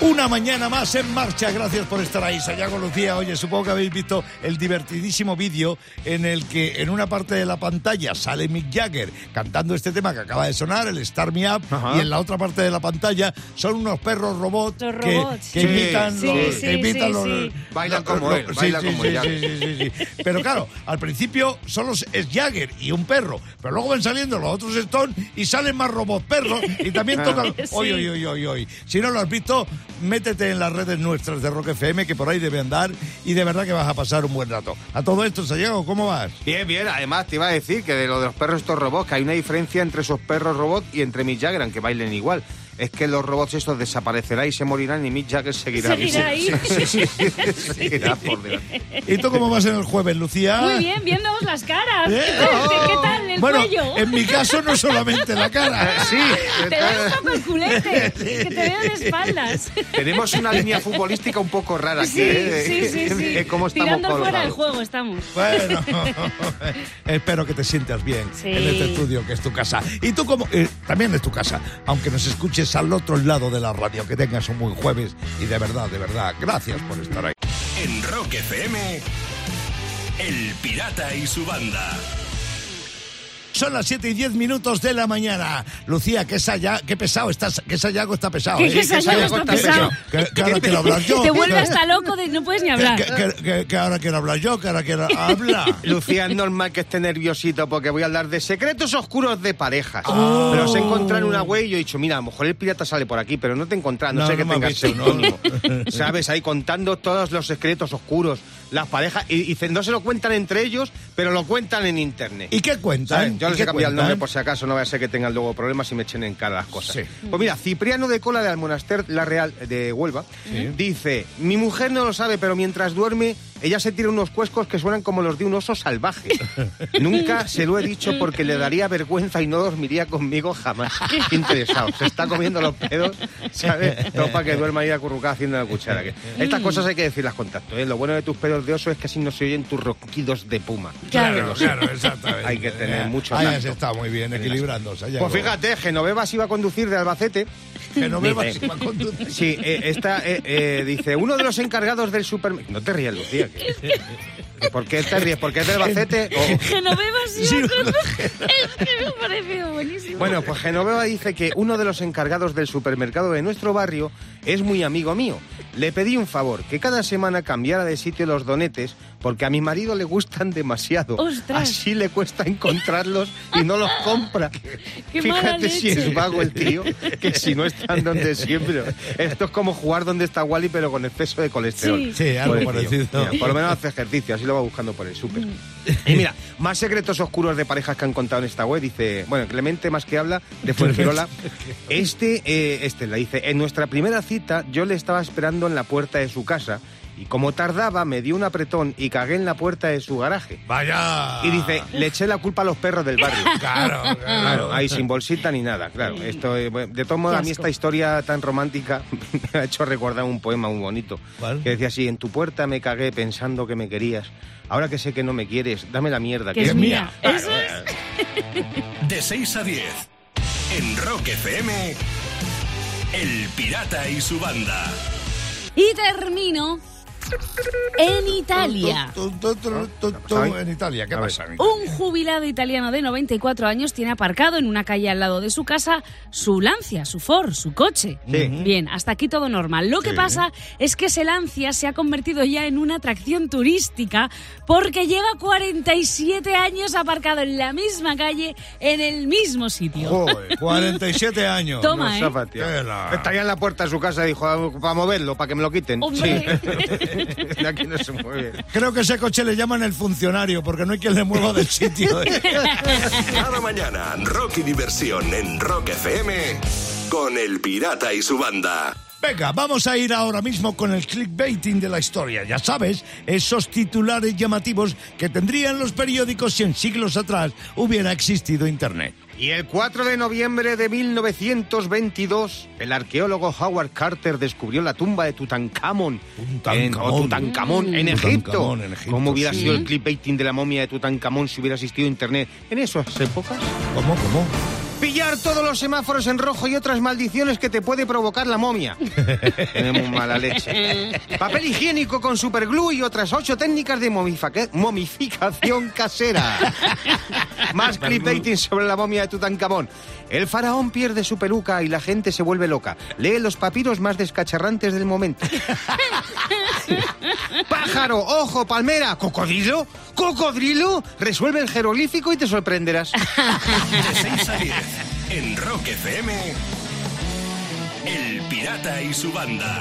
Una mañana más en marcha, gracias por estar ahí. Sayago Lucía, oye, supongo que habéis visto el divertidísimo vídeo en el que en una parte de la pantalla sale Mick Jagger cantando este tema que acaba de sonar, el Star Me Up, y en la otra parte de la pantalla son unos perros robots, Los que- robots. que, Sí, imitan, sí, los, sí, que imitan sí, los- sí. Bailan como los- él, bailan sí, como sí, Jagger. sí, sí, sí, sí. Pero claro, al principio solo es Jagger y un perro, pero luego van saliendo los otros Stone y salen más robots perros y también tocan... Sí. Oye, oye, oye, oye, oye. Si no lo has visto, métete en las redes nuestras de Rock FM, que por ahí debe andar, y de verdad que vas a pasar un buen rato. A todo esto, Sayago, ¿cómo vas? Bien, bien. Además, te iba a decir que de lo de los perros estos robots, que hay una diferencia entre esos perros robots y entre Mick Jagger, aunque bailen igual. Es que los robots estos desaparecerán y se morirán y Mick Jagger seguirá. Seguirá ahí. Sí, sí, sí, seguirá por delante. ¿Y tú cómo vas en el jueves, Lucía? Muy bien, viéndoos las caras. ¿Eh? ¿Qué, qué tal el bueno, cuello? en mi caso no solamente la cara. Sí, Te veo un poco el culete, que te veo de espaldas. tenemos una línea futbolística un poco rara aquí. Sí, ¿eh? sí, sí, sí. Cómo estamos Tirando fuera del juego estamos. Bueno, espero que te sientas bien Sí. en este estudio que es tu casa. Y tú como eh, también es tu casa, aunque nos escuches al otro lado de la radio, que tengas un buen jueves y de verdad, de verdad, gracias por estar ahí. En Rock FM, El Pirata y su banda. Son las 7 y 10 minutos de la mañana. Lucía, qué, saya, qué pesado estás, qué sayago está pesado. ¿Qué- ¿eh? qué sayago está pesado? Que, que- que ahora quiero hablar yo. Te vuelve hasta loco, de, no puedes ni hablar. que- que- que ahora quiero hablar yo, que ahora quiero hablar. Lucía, es normal que esté nerviosito porque voy a hablar de secretos oscuros de parejas. Oh. Pero os he encontrado en una web y yo he dicho, mira, a lo mejor el pirata sale por aquí, pero no te he encontrado, no, No, sé no que me tengas visto, no. ¿Sabes? Ahí contando todos los secretos oscuros, las parejas, y, y dicen, no se lo cuentan entre ellos, pero lo cuentan en internet. ¿Y qué cuentan? ¿Saben? Yo ¿Y les he cambiado el nombre por si acaso, no vaya a ser que tengan luego problemas y me echen en cara las cosas. Sí. Pues mira, Cipriano de Cola del Monaster La Real de Huelva dice, mi mujer no lo sabe, pero mientras duerme, ella se tira unos cuescos que suenan como los de un oso salvaje. Nunca se lo he dicho porque le daría vergüenza y no dormiría conmigo jamás. Qué interesado. Se está comiendo los pedos, ¿sabes? Todo para que duerma ahí acurrucada haciendo la cuchara. Estas cosas hay que decirlas con tacto. ¿eh? Lo bueno de tus pedos de oso es que así no se oyen tus ronquidos de puma. Claro, Claro, exactamente. Hay que tener mucho Ahí has estado muy bien, equilibrando. Sayago. Pues fíjate, Genoveva se iba a conducir de Albacete. Que no bebas Dice- y va a conducir. Sí, eh, esta, eh, eh, dice, uno de los encargados del supermercado... No te rías, Lucía. que- ¿Por qué te ríes? ¿Porque es de Albacete? o- Genoveva sí, Sí, me acuerdo. Es que me ha parecido buenísimo. Bueno, pues Genoveva dice que uno de los encargados del supermercado de nuestro barrio es muy amigo mío. Le pedí un favor, que cada semana cambiara de sitio los donetes porque a mi marido le gustan demasiado. ¡Ostras! Así le cuesta encontrarlos y no los compra. ¡Qué mala Fíjate si es vago el tío, que si no están donde siempre. Esto es como jugar donde está Wally pero con exceso de colesterol. Sí. Sí, algo Pobrecillo. parecido. Mira, por lo menos hace ejercicio, así lo va buscando por el súper. Y mira, más secretos oscuros de parejas que han contado en esta web. Dice, bueno, Clemente más que habla, de Fuengirola. Este, eh, este la dice, en nuestra primera cita yo le estaba esperando en la puerta de su casa y como tardaba me dio un apretón y cagué en la puerta de su garaje. Vaya. Y dice, le eché la culpa a los perros del barrio. Claro, claro. Claro, ahí sin bolsita ni nada, claro. Esto, eh, de todos modos, a mí esta historia tan romántica me ha hecho recordar un poema muy bonito. ¿Cuál? Que decía así, en tu puerta me cagué pensando que me querías. Ahora que sé que no me quieres, dame la mierda. que es mía. Eso Claro, es. De 6 a 10. En Rock FM, El Pirata y su banda. Y termino en Italia. En Italia, ¿qué pasa? Un jubilado italiano de 94 años tiene aparcado en una calle al lado de su casa su Lancia, su Ford, su coche. Sí. Bien, hasta aquí todo normal. Lo que Sí. pasa es que ese Lancia se ha convertido ya en una atracción turística porque lleva 47 años aparcado en la misma calle, en el mismo sitio. Joder, 47 años. Toma, No, ¿eh? Estaría en la puerta de su casa y dijo, para moverlo, para que me lo quiten. Hombre. Sí. De aquí no se mueve. Creo que ese coche le llaman el funcionario porque no hay quien le mueva del sitio. ¿eh? Cada mañana, rock y diversión en Rock FM con El Pirata y su banda. Venga, vamos a ir ahora mismo con el clickbaiting de la historia. Ya sabes, esos titulares llamativos que tendrían los periódicos si en siglos atrás hubiera existido Internet. Y el 4 de noviembre de 1922, el arqueólogo Howard Carter descubrió la tumba de Tutankamón, en, o Tutankamón en, Egipto. Tutankamón en Egipto, ¿Cómo hubiera sí. sido el clickbaiting de la momia de Tutankamón si hubiera existido Internet en esas épocas? ¿Cómo, cómo? Pillar todos los semáforos en rojo y otras maldiciones que te puede provocar la momia. Tenemos mala leche. Papel higiénico con superglue y otras ocho técnicas de momificación casera. Más clickbaiting sobre la momia de Tutankamón. El faraón pierde su peluca y la gente se vuelve loca. Lee los papiros más descacharrantes del momento. Pájaro, ojo, palmera, cocodrilo, cocodrilo. Resuelve el jeroglífico y te sorprenderás. De 6 a 10 en Rock FM. El Pirata y su banda.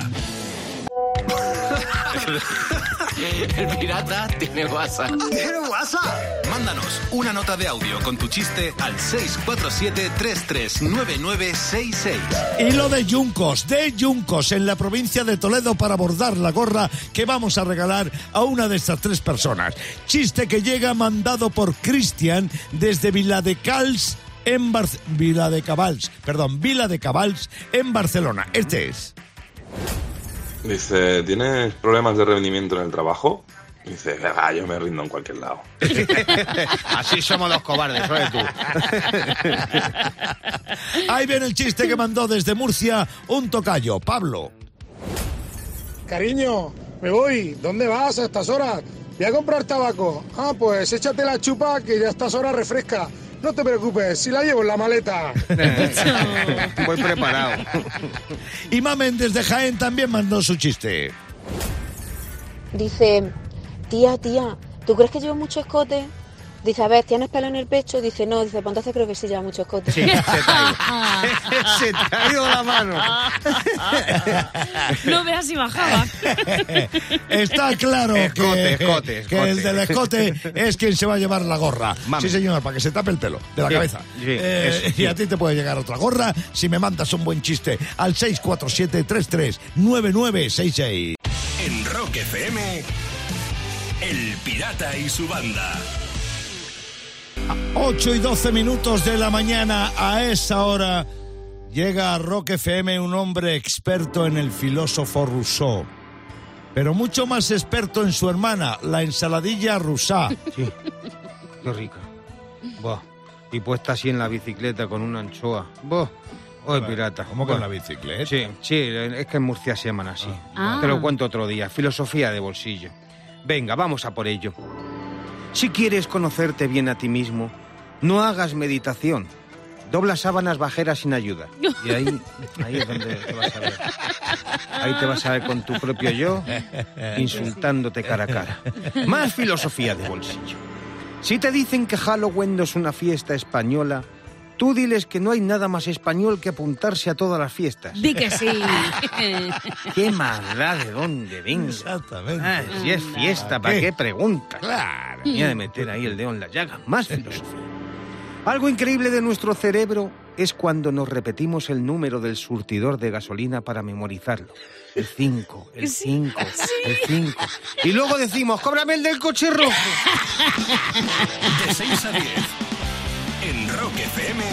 El pirata tiene WhatsApp. ¿Tiene WhatsApp? Mándanos una nota de audio con tu chiste al 647-339966. Y lo de Yuncos, de Yuncos, en la provincia de Toledo para bordar la gorra que vamos a regalar a una de estas tres personas. Chiste que llega mandado por Cristian desde Viladecals en Bar Vila de Cabals, perdón, Vila de Cabals en Barcelona. Este es. Dice, ¿tienes problemas de rendimiento en el trabajo? Dice, venga, yo me rindo en cualquier lado. Así somos los cobardes, ¿sabes tú? Ahí viene el chiste que mandó desde Murcia un tocayo, Pablo. Cariño, me voy. ¿Dónde vas a estas horas? Voy a comprar tabaco. Ah, pues échate la chupa que ya a estas horas refresca. No te preocupes, si la llevo en la maleta. Voy preparado. Y Mamen desde Jaén también mandó su chiste. Dice, tía, tía, ¿tú crees que llevo mucho escote? Dice, a ver, ¿tienes pelo en el pecho? Dice, no, dice, pues entonces creo que sí lleva mucho escote. Sí, se te ha ido. se te ha ido la mano. No veas si bajaba. Está claro Escote, que, escote, que escote. el del escote es quien se va a llevar la gorra. Mami. Sí, señor, para que se tape el pelo de la Sí, cabeza. sí, Eh, eso, sí. Y a ti te puede llegar otra gorra si me mandas un buen chiste al 647-339966. En Rock FM. El Pirata y su banda. 8 y 12 minutos de la mañana a esa hora llega a Rock FM un hombre experto en el filósofo Rousseau, pero mucho más experto en su hermana, la ensaladilla rusá. Sí. Qué rica. Buah. Y puesta así en la bicicleta con una anchoa. Buah. Oye, pirata. ¿Cómo con la bicicleta? Sí, sí, es que en Murcia se llaman así. Ah. Te lo cuento otro día. Filosofía de bolsillo. Venga, vamos a por ello. Si quieres conocerte bien a ti mismo, no hagas meditación. Dobla sábanas bajeras sin ayuda. Y ahí, ahí es donde te vas a ver. Ahí te vas a ver con tu propio yo, insultándote cara a cara. Más filosofía de bolsillo. Si te dicen que Halloween no es una fiesta española, tú diles que no hay nada más español que apuntarse a todas las fiestas. Di que sí. ¿Qué maldad de dónde venga? Exactamente. Ah, si es fiesta, ¿para ¿Qué? qué preguntas? Claro. Venía de meter ahí el dedo en la llaga. Más filosofía. Algo increíble de nuestro cerebro es cuando nos repetimos el número del surtidor de gasolina para memorizarlo. El 5, el 5, el 5. Y luego decimos, cóbrame el del coche rojo. De 6 a 10. En Rock FM.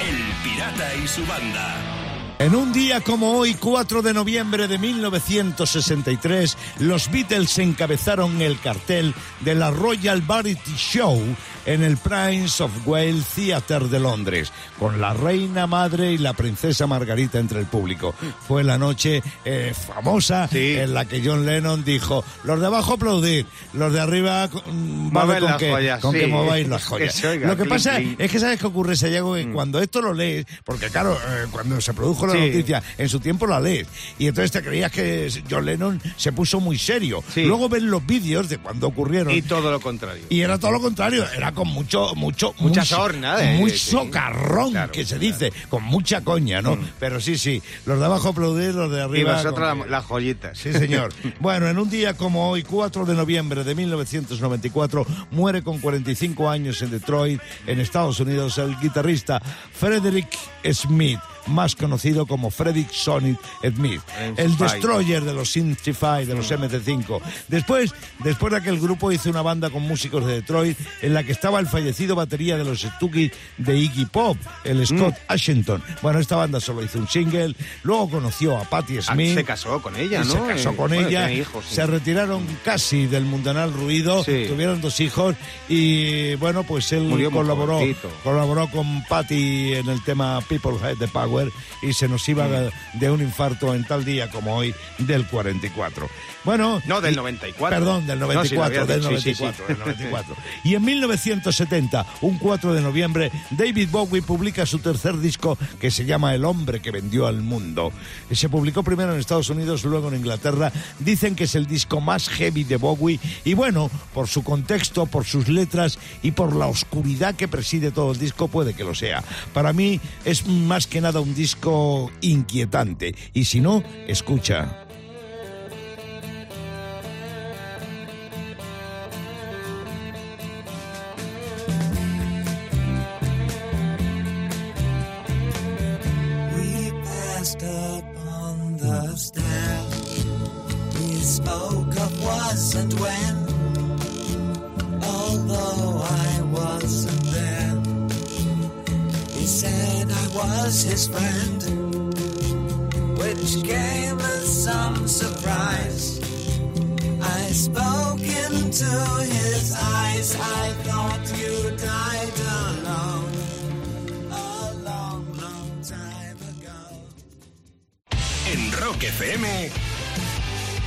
El Pirata y su banda. En un día como hoy, 4 de noviembre de 1963, los Beatles encabezaron el cartel de la Royal Variety Show en el Prince of Wales Theatre de Londres, con la reina madre y la princesa Margarita entre el público. Fue la noche eh, famosa Sí. en la que John Lennon dijo, los de abajo aplaudir, los de arriba mm, vale con que, joyas, con que sí. mováis las Que joyas. oiga, Lo que pasa es que sabes qué ocurre, Sayago, que cuando esto lo lees, porque claro, eh, cuando se produjo la Sí. noticia, en su tiempo la lees, y entonces te creías que John Lennon se puso muy serio. Luego ves los vídeos de cuando ocurrieron. Y todo lo contrario. Y era todo lo contrario, era con mucho, mucho, Mucha muy- sorna, eh, muy sí. socarrón, Claro, que se dice, con mucha coña, ¿no? Pero sí, sí, los de abajo aplaudir, los de Y arriba. vosotros con la- las joyitas. Sí, señor. Bueno, en un día como hoy, 4 de noviembre de 1994, muere con 45 años en Detroit, en Estados Unidos, el guitarrista Frederick Smith. Más conocido como Frederick Sonic Smith, el destroyer de los Synthify, de los MT5. Después, después de que el grupo hizo una banda con músicos de Detroit en la que estaba el fallecido batería de los Stooges de Iggy Pop, el Scott Ashington. Bueno, esta banda solo hizo un single, luego conoció a Patti Ah, Smith. se casó con ella, ¿no? Se casó con ella, hijos, sí. se retiraron casi del mundanal ruido, Sí. tuvieron dos hijos y bueno, pues él Murió colaboró, colaboró con Patty en el tema People Have the Power y se nos iba de, un infarto en tal día como hoy del 44. Bueno, No, del y- 94. Perdón, del No, sí, lo 94, habías del dicho, sí, sí, 94, sí. del 94. Y en 1970, un 4 de noviembre, David Bowie publica su tercer disco que se llama El hombre que vendió al mundo. Se publicó primero en Estados Unidos, luego en Inglaterra. Dicen que es el disco más heavy de Bowie y bueno, por su contexto, por sus letras y por la oscuridad que preside todo el disco, puede que lo sea. Para mí es más que nada un disco inquietante y si no, escucha. Was his friend, which came as some surprise. I spoke into his eyes. I thought you died alone. A long, long time ago. En Rock FM,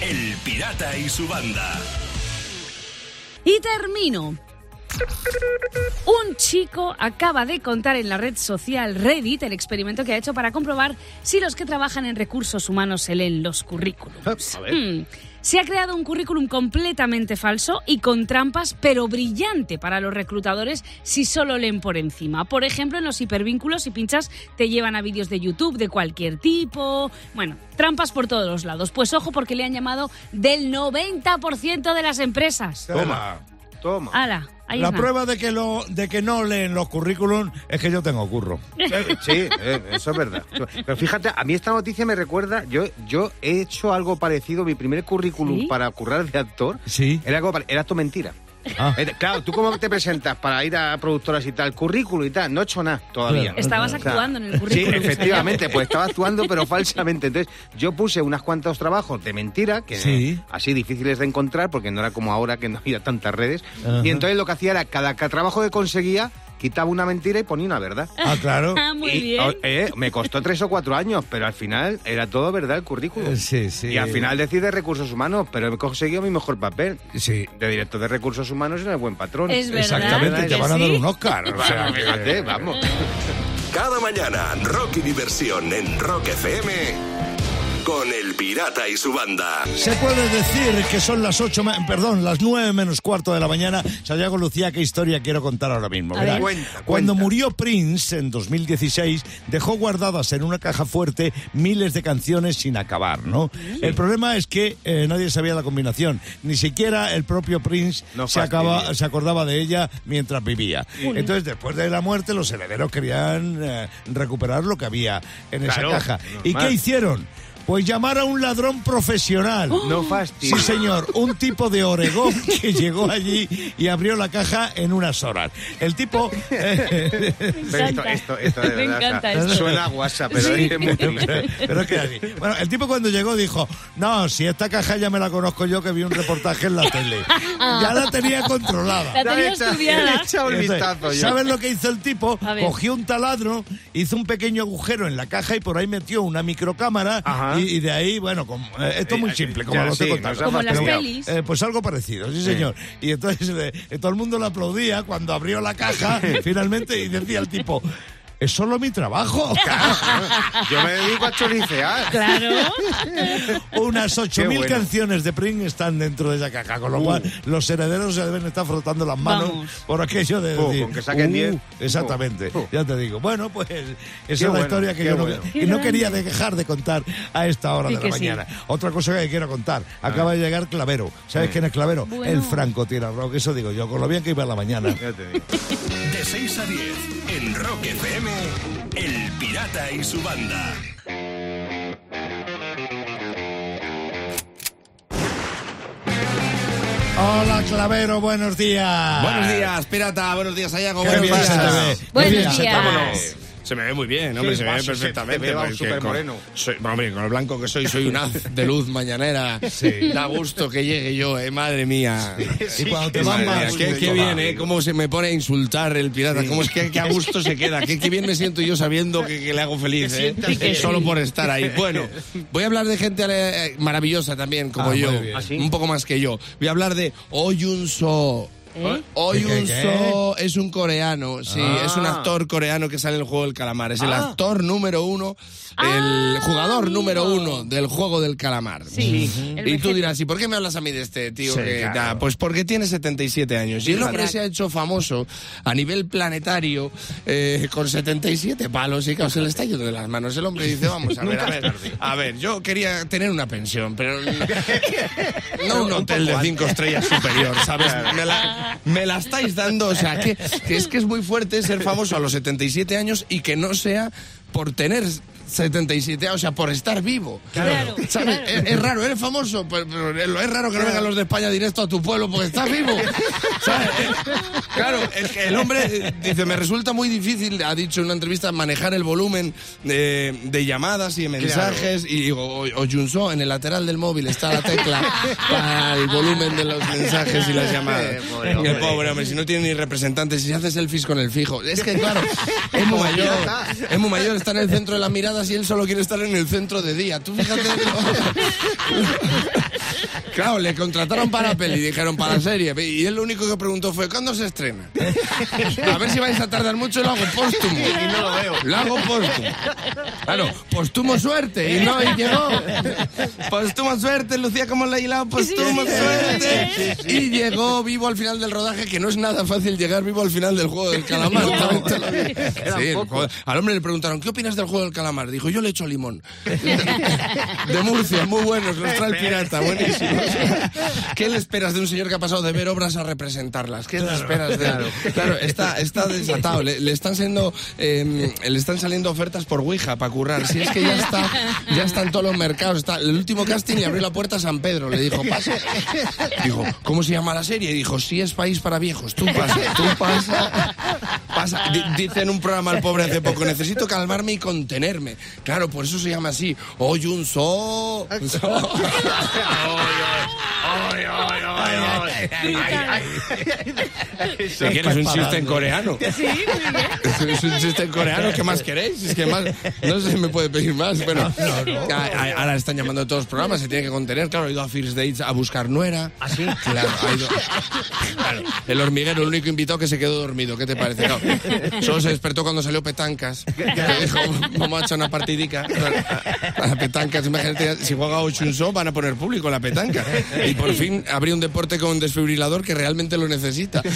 El Pirata y su banda. Y termino. Un chico acaba de contar en la red social Reddit el experimento que ha hecho para comprobar si los que trabajan en recursos humanos se leen los currículums. A ver. Hmm. Se ha creado un currículum completamente falso y con trampas, pero brillante para los reclutadores si solo leen por encima. Por ejemplo, en los hipervínculos, si pinchas, te llevan a vídeos de YouTube de cualquier tipo. Bueno, trampas por todos los lados. Pues ojo, porque le han llamado del 90% de las empresas. Toma, toma. Ala, ahí La prueba de que, lo, de que no leen los currículum es que yo tengo curro. Sí, eh, eso es verdad. Pero fíjate, a mí esta noticia me recuerda, yo, yo he hecho algo parecido, mi primer currículum ¿Sí? para currar de actor, Sí. era algo era todo mentira. Ah. Eh, Claro, ¿tú cómo te presentas para ir a productoras y tal? Currículum y tal, no he hecho nada todavía. Estabas O sea, actuando en el Sí, currículum. efectivamente, pues estaba actuando pero falsamente. Entonces yo puse unos cuantos trabajos de mentira, que Sí. así difíciles de encontrar porque no era como ahora que no había tantas redes. Y entonces lo que hacía era, cada, cada trabajo que conseguía, quitaba una mentira y ponía una verdad. Ah, claro. Ah, muy Y, bien. o- eh, me costó tres o cuatro años, pero al final era todo verdad el currículum. Eh, Sí, sí. Y al final decide recursos humanos, pero he conseguido mi mejor papel. Sí. De director de recursos humanos en el buen patrón. Es verdad. Exactamente, te van a dar sí. un Oscar. O sea, fíjate, vamos. Cada mañana, Rock y Diversión en Rock FM con El Pirata y su banda. Se puede decir que son las ocho, me- perdón, las nueve menos cuarto de la mañana. Santiago Lucía, ¿qué historia quiero contar ahora mismo? Cuenta, Cuando murió Prince en 2016, dejó guardadas en una caja fuerte miles de canciones sin acabar, ¿no? El problema es que eh, nadie sabía la combinación, ni siquiera el propio Prince No se, acaba, se acordaba de ella mientras vivía. Entonces, después de la muerte, los herederos querían eh, recuperar lo que había en Claro, esa caja. ¿Y normal. qué hicieron? Pues llamar a un ladrón profesional. No Sí, fastidies. señor, un tipo de Oregón que llegó allí y abrió la caja en unas horas. El tipo... eh, Me Pero esto, encanta. esto, esto de Me verdad, o sea, encanta esto. suena a WhatsApp, pero Sí. es que es muy triste. pero es que así. Bueno, el tipo cuando llegó dijo, no, si esta caja ya me la conozco yo que vi un reportaje en la tele. Ya la tenía controlada. La tenía estudiada. Entonces. ¿Sabes lo que hizo el tipo? Cogió un taladro, hizo un pequeño agujero en la caja y por ahí metió una microcámara Ajá. Y, y de ahí, bueno, como, eh, esto es muy Eh, simple, como ya, lo sí, nos ha Como las pelis. Eh, pues algo parecido, sí, señor. Y entonces eh, todo el mundo le aplaudía cuando abrió la caja finalmente y decía el tipo, es solo mi trabajo. Yo me dedico a choricear. Claro. Unas 8.000 bueno. canciones de Prince están dentro de esa caja, con lo cual los herederos se deben estar frotando las manos Vamos. por aquello de Uh, decir, con que saquen "Uh", 10. Exactamente, Uh. ya te digo. Bueno, pues esa es la bueno, historia que yo no, bueno. que no quería dejar de contar a esta hora Sí de la sí. mañana. Otra cosa que quiero contar, acaba de llegar Clavero. ¿Sabes quién es Clavero? Bueno. El Franco tira rock, eso digo yo, con lo bien que iba la mañana. Ya te digo. De 6 a 10 en Rock FM, FM, El Pirata y su banda. Hola, Clavero, buenos días. Buenos días, pirata. Buenos días, Ayago. Buenos días. Buenos días. Vámonos. Se me ve muy bien, hombre, Sí, se me ve sí, se perfectamente. te ve, va, porque súper con- moreno. soy- hombre, con lo blanco que soy, soy un haz de luz mañanera. Da gusto que llegue yo, eh, madre mía. Y cuando te van más, qué, qué bien, ¿eh? Cómo se me pone a insultar el pirata. Cómo es que, que a gusto se queda. Qué, qué bien me siento yo sabiendo que, que le hago feliz, ¿eh? Solo por estar ahí. Bueno, voy a hablar de gente eh, maravillosa también, como Ah, yo. ¿Ah, sí? Un poco más que yo. Voy a hablar de Oyun So. ¿Eh? Oyun ¿Qué, qué? So es un coreano, sí, Ah. es un actor coreano que sale en el juego del calamar. Es el Ah. actor número uno, el Ah, jugador amigo. número uno del juego del calamar. Sí, Y tú dirás, ¿y por qué me hablas a mí de este tío? Sí, que, claro. da? Pues porque tiene 77 años. Y el hombre se ha hecho famoso a nivel planetario eh, con 77 palos y claro, se le está yendo de las manos. El hombre dice, vamos a ver, a ver, a ver, yo quería tener una pensión, pero no un hotel de cinco estrellas superior, ¿sabes? Me la, me la estáis dando, o sea, que, que es que es muy fuerte ser famoso a los 77 años y que no sea por tener 77 años, o sea, por estar vivo. Claro, ¿Sabes? claro. Es, es raro, eres famoso, pero, pero es raro que no vengan los de España directo a tu pueblo porque estás vivo. ¿Sabes? Claro, el, que el hombre dice, me resulta muy difícil, ha dicho en una entrevista, manejar el volumen de, de llamadas y de mensajes. Y digo, o, o Junso, en el lateral del móvil está la tecla para el volumen de los mensajes y las llamadas. Eh, pobre el hombre. pobre hombre, si no tiene ni representantes, si hace selfies con el fijo. Es que claro, es muy mayor, es muy mayor, está en el centro de las miradas y él solo quiere estar en el centro de día. Tú fíjate. Claro, le contrataron para peli, dijeron para serie. Y él lo único que preguntó fue, ¿cuándo se estrena? A ver si vais a tardar mucho, lo hago póstumo. Y no lo veo. Lo hago póstumo. Claro, póstumo suerte. Y no, y llegó. Póstumo suerte, Lucía, como la he hilado, póstumo suerte. Y llegó vivo al final del rodaje, que no es nada fácil llegar vivo al final del juego del calamar. Sí, al hombre le preguntaron, ¿qué opinas del juego del calamar? Dijo, yo le echo limón. De Murcia, muy buenos, los trae el pirata, buenísimos. ¿Qué le esperas de un señor que ha pasado de ver obras a representarlas? ¿Qué le esperas de él? Claro, está, está desatado. Le, le están siendo, eh, le están saliendo ofertas por Ouija para currar. Si es que ya está, ya está en todos los mercados. Está, el último casting le abrió la puerta a San Pedro. Le dijo, pasa. Dijo, ¿cómo se llama la serie? Y dijo, sí es país para viejos. Tú pasa, tú pasa. Pasa. Dice en un programa el pobre hace poco, necesito calmarme y contenerme. Claro, por eso se llama así. Oy un so. so. Si quieres un chiste en coreano. Sí. Es un chiste en coreano, ¿qué más queréis? Es que más, no se me puede pedir más. Bueno, ahora están llamando a todos los programas, se tiene que contener. Claro, ha ido a First Dates a buscar nuera. ¿Ah, sí? Claro, ha ido. Claro, el hormiguero, el único invitado que se quedó dormido. ¿Qué te parece? Claro, solo se despertó cuando salió Petancas. Que dijo, vamos a echar una partidica. A la Petancas, imagínate, si juega Ochunso van a poner público la petanca. Y por fin habría un deporte con un desfibrilador que realmente lo necesita.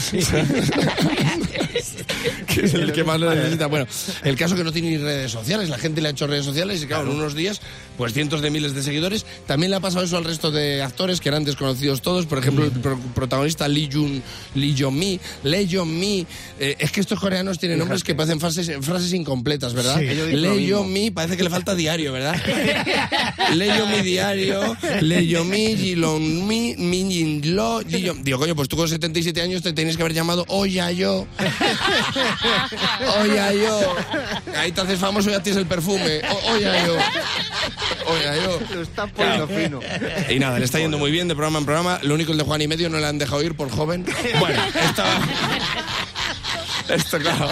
que es el que más lo necesita. Bueno, el caso que no tiene ni redes sociales, la gente le ha hecho redes sociales y claro, en unos días, pues cientos de miles de seguidores. También le ha pasado eso al resto de actores que eran desconocidos todos, por ejemplo, el pro- protagonista Lee Jun, Lee Jong Mi, Lee Jong Mi. Eh, es que estos coreanos tienen nombres que parecen frases, frases incompletas, ¿verdad? Sí, Lee. Jong Mi parece que le falta diario, ¿verdad? Lee Jong Mi diario, Lee Jong Mi, Jilong Mi, Min Jin Lo, Digo, coño, pues tú con 77 años te tenías que haber llamado Oya Yo. Oya Yo. Ahí te haces famoso y ya tienes el perfume. O- Oya Yo. Oya Yo. Lo está poniendo fino. Y nada, le está yendo muy bien de programa en programa. Lo único el de Juan y medio no le han dejado ir por joven. Bueno, estaba. Esto, claro.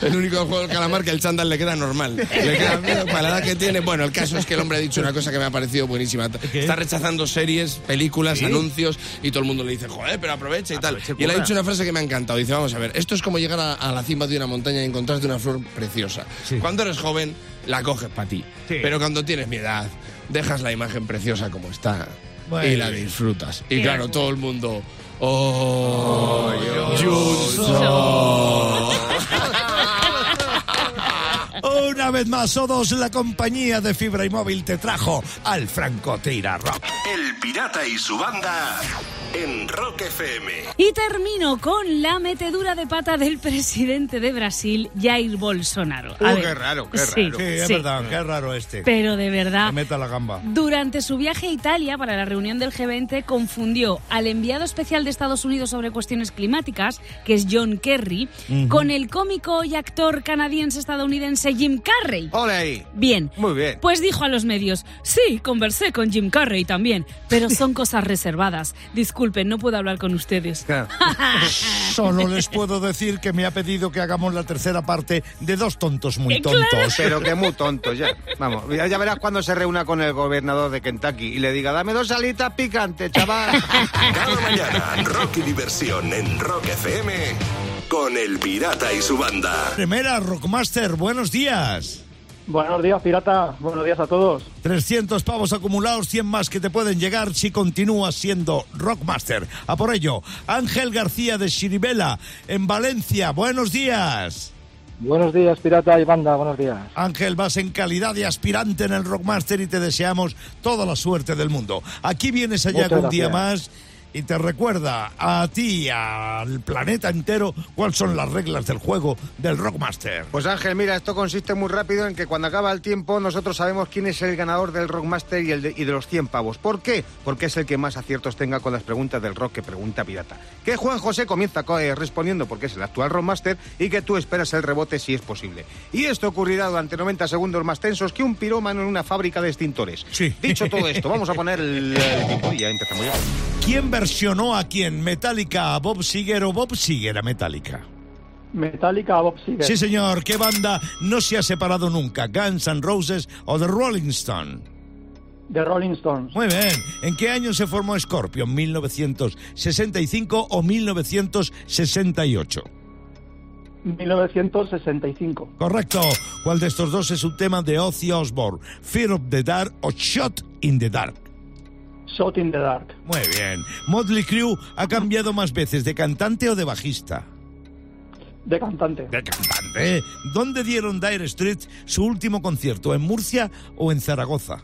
El único juego del calamar que el chándal le queda normal. Le queda para la edad que tiene. Bueno, el caso es que el hombre ha dicho una cosa que me ha parecido buenísima. Está rechazando series, películas, anuncios y todo el mundo le dice, joder, pero aprovecha y tal. Aproveche, Y él ha dicho una frase que me ha encantado. Dice, vamos a ver, esto es como llegar a, a la cima de una montaña y encontrarte una flor preciosa. Cuando eres joven, la coges para ti. Sí. Pero cuando tienes mi edad, dejas la imagen preciosa como está Bueno. y la disfrutas. Y claro, todo el mundo. ¡Oh! Una vez más, O2, la compañía de fibra y móvil te trajo al Franco Tira Rock. El pirata y su banda en Rock FM. Y termino con la metedura de pata del presidente de Brasil, Jair Bolsonaro. A Uh, ver, qué raro, qué sí, raro. Sí, es sí. verdad, qué raro este. Pero de verdad. Que meta la gamba. Durante su viaje a Italia para la reunión del G20 confundió al enviado especial de Estados Unidos sobre cuestiones climáticas, que es John Kerry, con el cómico y actor canadiense-estadounidense Jim Carrey. ¡Ole ahí! Bien. Muy bien. Pues dijo a los medios, sí, conversé con Jim Carrey también, pero son cosas reservadas. Disculpen, no puedo hablar con ustedes. Solo les puedo decir que me ha pedido que hagamos la tercera parte de dos tontos muy Eh, claro. tontos. Pero que muy tonto ya. Vamos, ya, verás cuando se reúna con el gobernador de Kentucky y le diga, dame dos alitas picantes, chaval. Cada mañana, rock y diversión en Rock FM con El Pirata y su banda. Primera, Rockmaster, buenos días. Buenos días, pirata. Buenos días a todos. 300 pavos acumulados, 100 más que te pueden llegar si continúas siendo Rockmaster. A por ello, Ángel García de Chiribela, en Valencia, buenos días. Buenos días, pirata y banda. Buenos días. Ángel, vas en calidad de aspirante en el Rockmaster y te deseamos toda la suerte del mundo. Aquí vienes allá un día más y te recuerda a ti y al planeta entero cuáles son las reglas del juego del Rockmaster. Pues Ángel, mira, esto consiste muy rápido en que cuando acaba el tiempo nosotros sabemos quién es el ganador del Rockmaster y, el de, y de los 100 pavos. ¿Por qué? Porque es el que más aciertos tenga con las preguntas del rock que pregunta Pirata. Que Juan José comienza co- eh, respondiendo porque es el actual Rockmaster y que tú esperas el rebote si es posible. Y esto ocurrirá durante 90 segundos más tensos que un pirómano en una fábrica de extintores. Sí. Dicho todo esto, vamos a poner el, el tiempo y ya empezamos ya. ¿Quién versionó a quién? ¿Metallica a Bob Seger o Bob Seger a Metallica? Metallica, Bob Seger. Sí, señor. ¿Qué banda no se ha separado nunca? ¿Guns N' Roses o The Rolling Stone? The Rolling Stones. Muy bien. ¿En qué año se formó Scorpion? ¿1965 o 1968? 1965. Correcto. ¿Cuál de estos dos es un tema de Ozzy Osbourne? ¿Fear of the Dark o Shot in the Dark? Shot in the Dark. Muy bien. ¿Motley Crue ha cambiado más veces de cantante o de bajista? De cantante. De cantante. ¿Dónde dieron Dire Straits su último concierto? ¿En Murcia o en Zaragoza?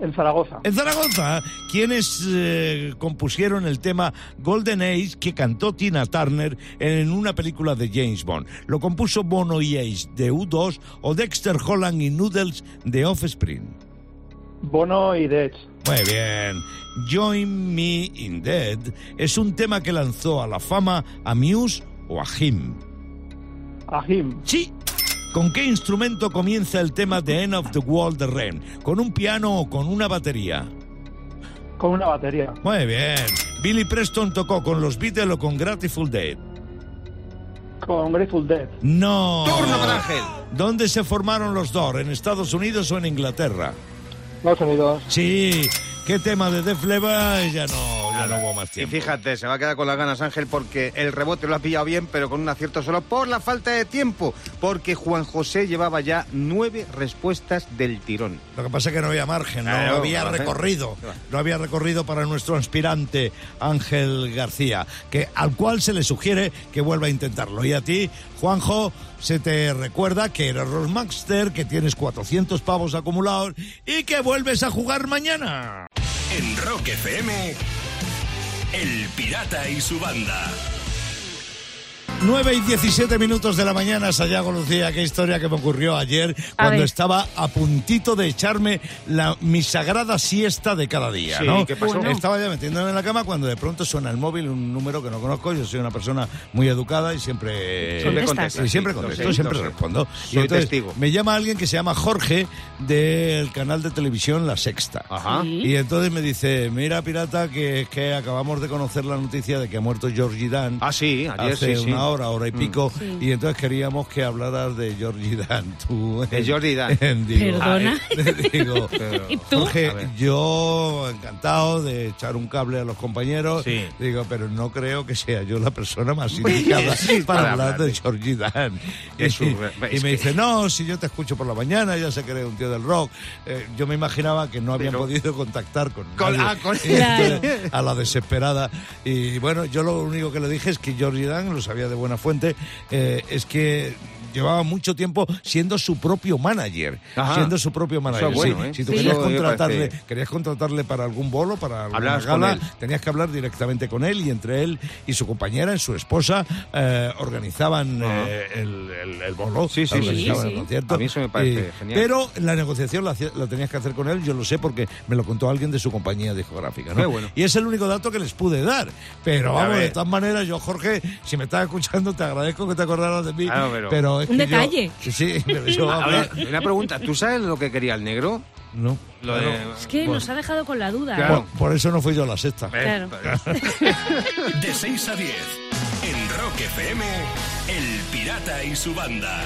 En Zaragoza. En Zaragoza, ¿quiénes eh, compusieron el tema Golden Age que cantó Tina Turner en una película de James Bond? ¿Lo compuso Bono y Ace de U2 o Dexter Holland y Noodles de Offspring? Bono y Dead. Muy bien. Join Me in Dead es un tema que lanzó a la fama a Muse o a Him. A Him. Sí. ¿Con qué instrumento comienza el tema The End of the World de Ren? ¿Con un piano o con una batería? Con una batería. Muy bien. Billy Preston tocó con los Beatles o con Grateful Dead. Con Grateful Dead. No. Turno para Ángel. ¿Dónde se formaron los Doors? ¿En Estados Unidos o en Inglaterra? Estados Unidos. Sí. ¿Qué tema de Def Leppard? Ya no, ya no hubo más Y tiempo. fíjate, se va a quedar con las ganas Ángel porque el rebote lo ha pillado bien, pero con un acierto solo por la falta de tiempo. Porque Juan José llevaba ya nueve respuestas del tirón. Lo que pasa es que no había margen, no Claro, había margen. recorrido. No había recorrido para nuestro aspirante Ángel García, que, al cual se le sugiere que vuelva a intentarlo. Y a ti, Juanjo, se te recuerda que eres Rossmaster, que tienes 400 pavos acumulados y que vuelves a jugar mañana. En Rock FM, El Pirata y su banda. 9 y 17 minutos de la mañana, Sayago Lucía, qué historia que me ocurrió ayer cuando ver. estaba a puntito de echarme la, mi sagrada siesta de cada día, Sí, ¿no? ¿qué pasó? Bueno. Estaba ya metiéndome en la cama cuando de pronto suena el móvil, un número que no conozco, yo soy una persona muy educada y siempre... Siempre contesto, y siempre contesto, siempre respondo. Y entonces testigo. Me llama alguien que se llama Jorge del canal de televisión La Sexta. Ajá. Sí. Y entonces me dice, mira pirata, que es que acabamos de conocer la noticia de que ha muerto Georgie Dan Ah, sí, ayer hace sí, sí. una hora, hora y Mm. pico, Sí. y entonces queríamos que hablaras de Georgie Dan. Tú, De Georgie Dan. digo, Perdona. eh, digo, ¿Y tú? Jorge, yo encantado de echar un cable a los compañeros, Sí. digo, pero no creo que sea yo la persona más indicada Sí, para, para hablar de Georgie Dan. Y, Es un- y me que- dice, no, si yo te escucho por la mañana, ya sé que eres un tío del rock. Eh, yo me imaginaba que no habían Pero- podido contactar con, Con- nadie. ah, con- a la desesperada. Y bueno, yo lo único que le dije es que Georgie Dan, lo sabía de buena fuente, eh, es que llevaba mucho tiempo siendo su propio manager. Ajá. Siendo su propio manager. Eso es bueno, sí. ¿eh? Si tú Sí. querías contratarle, parece- querías contratarle para algún bolo, para alguna gala, tenías que hablar directamente con él y entre él y su compañera, su esposa, eh, organizaban eh, el, el- el bolo, Sí, sí, organizaban sí, el concierto. A mí eso me parece genial. Pero la negociación la, tenías que hacer con él, yo lo sé porque me lo contó alguien de su compañía discográfica. ¿no? Qué bueno. Y es el único dato que les pude dar. Pero vamos, de todas maneras, yo, Jorge, si me estás escuchando, te agradezco que te acordaras de mí. Claro, pero- es Un que yo- detalle. sí, sí, pero yo, A ver, una pregunta. ¿Tú sabes lo que quería el negro? no. Lo de... Es que nos ha dejado con la duda. Claro. Por, por eso no fui yo la sexta. Claro. De 6 a 10, en Rock FM, El Pirata y su banda.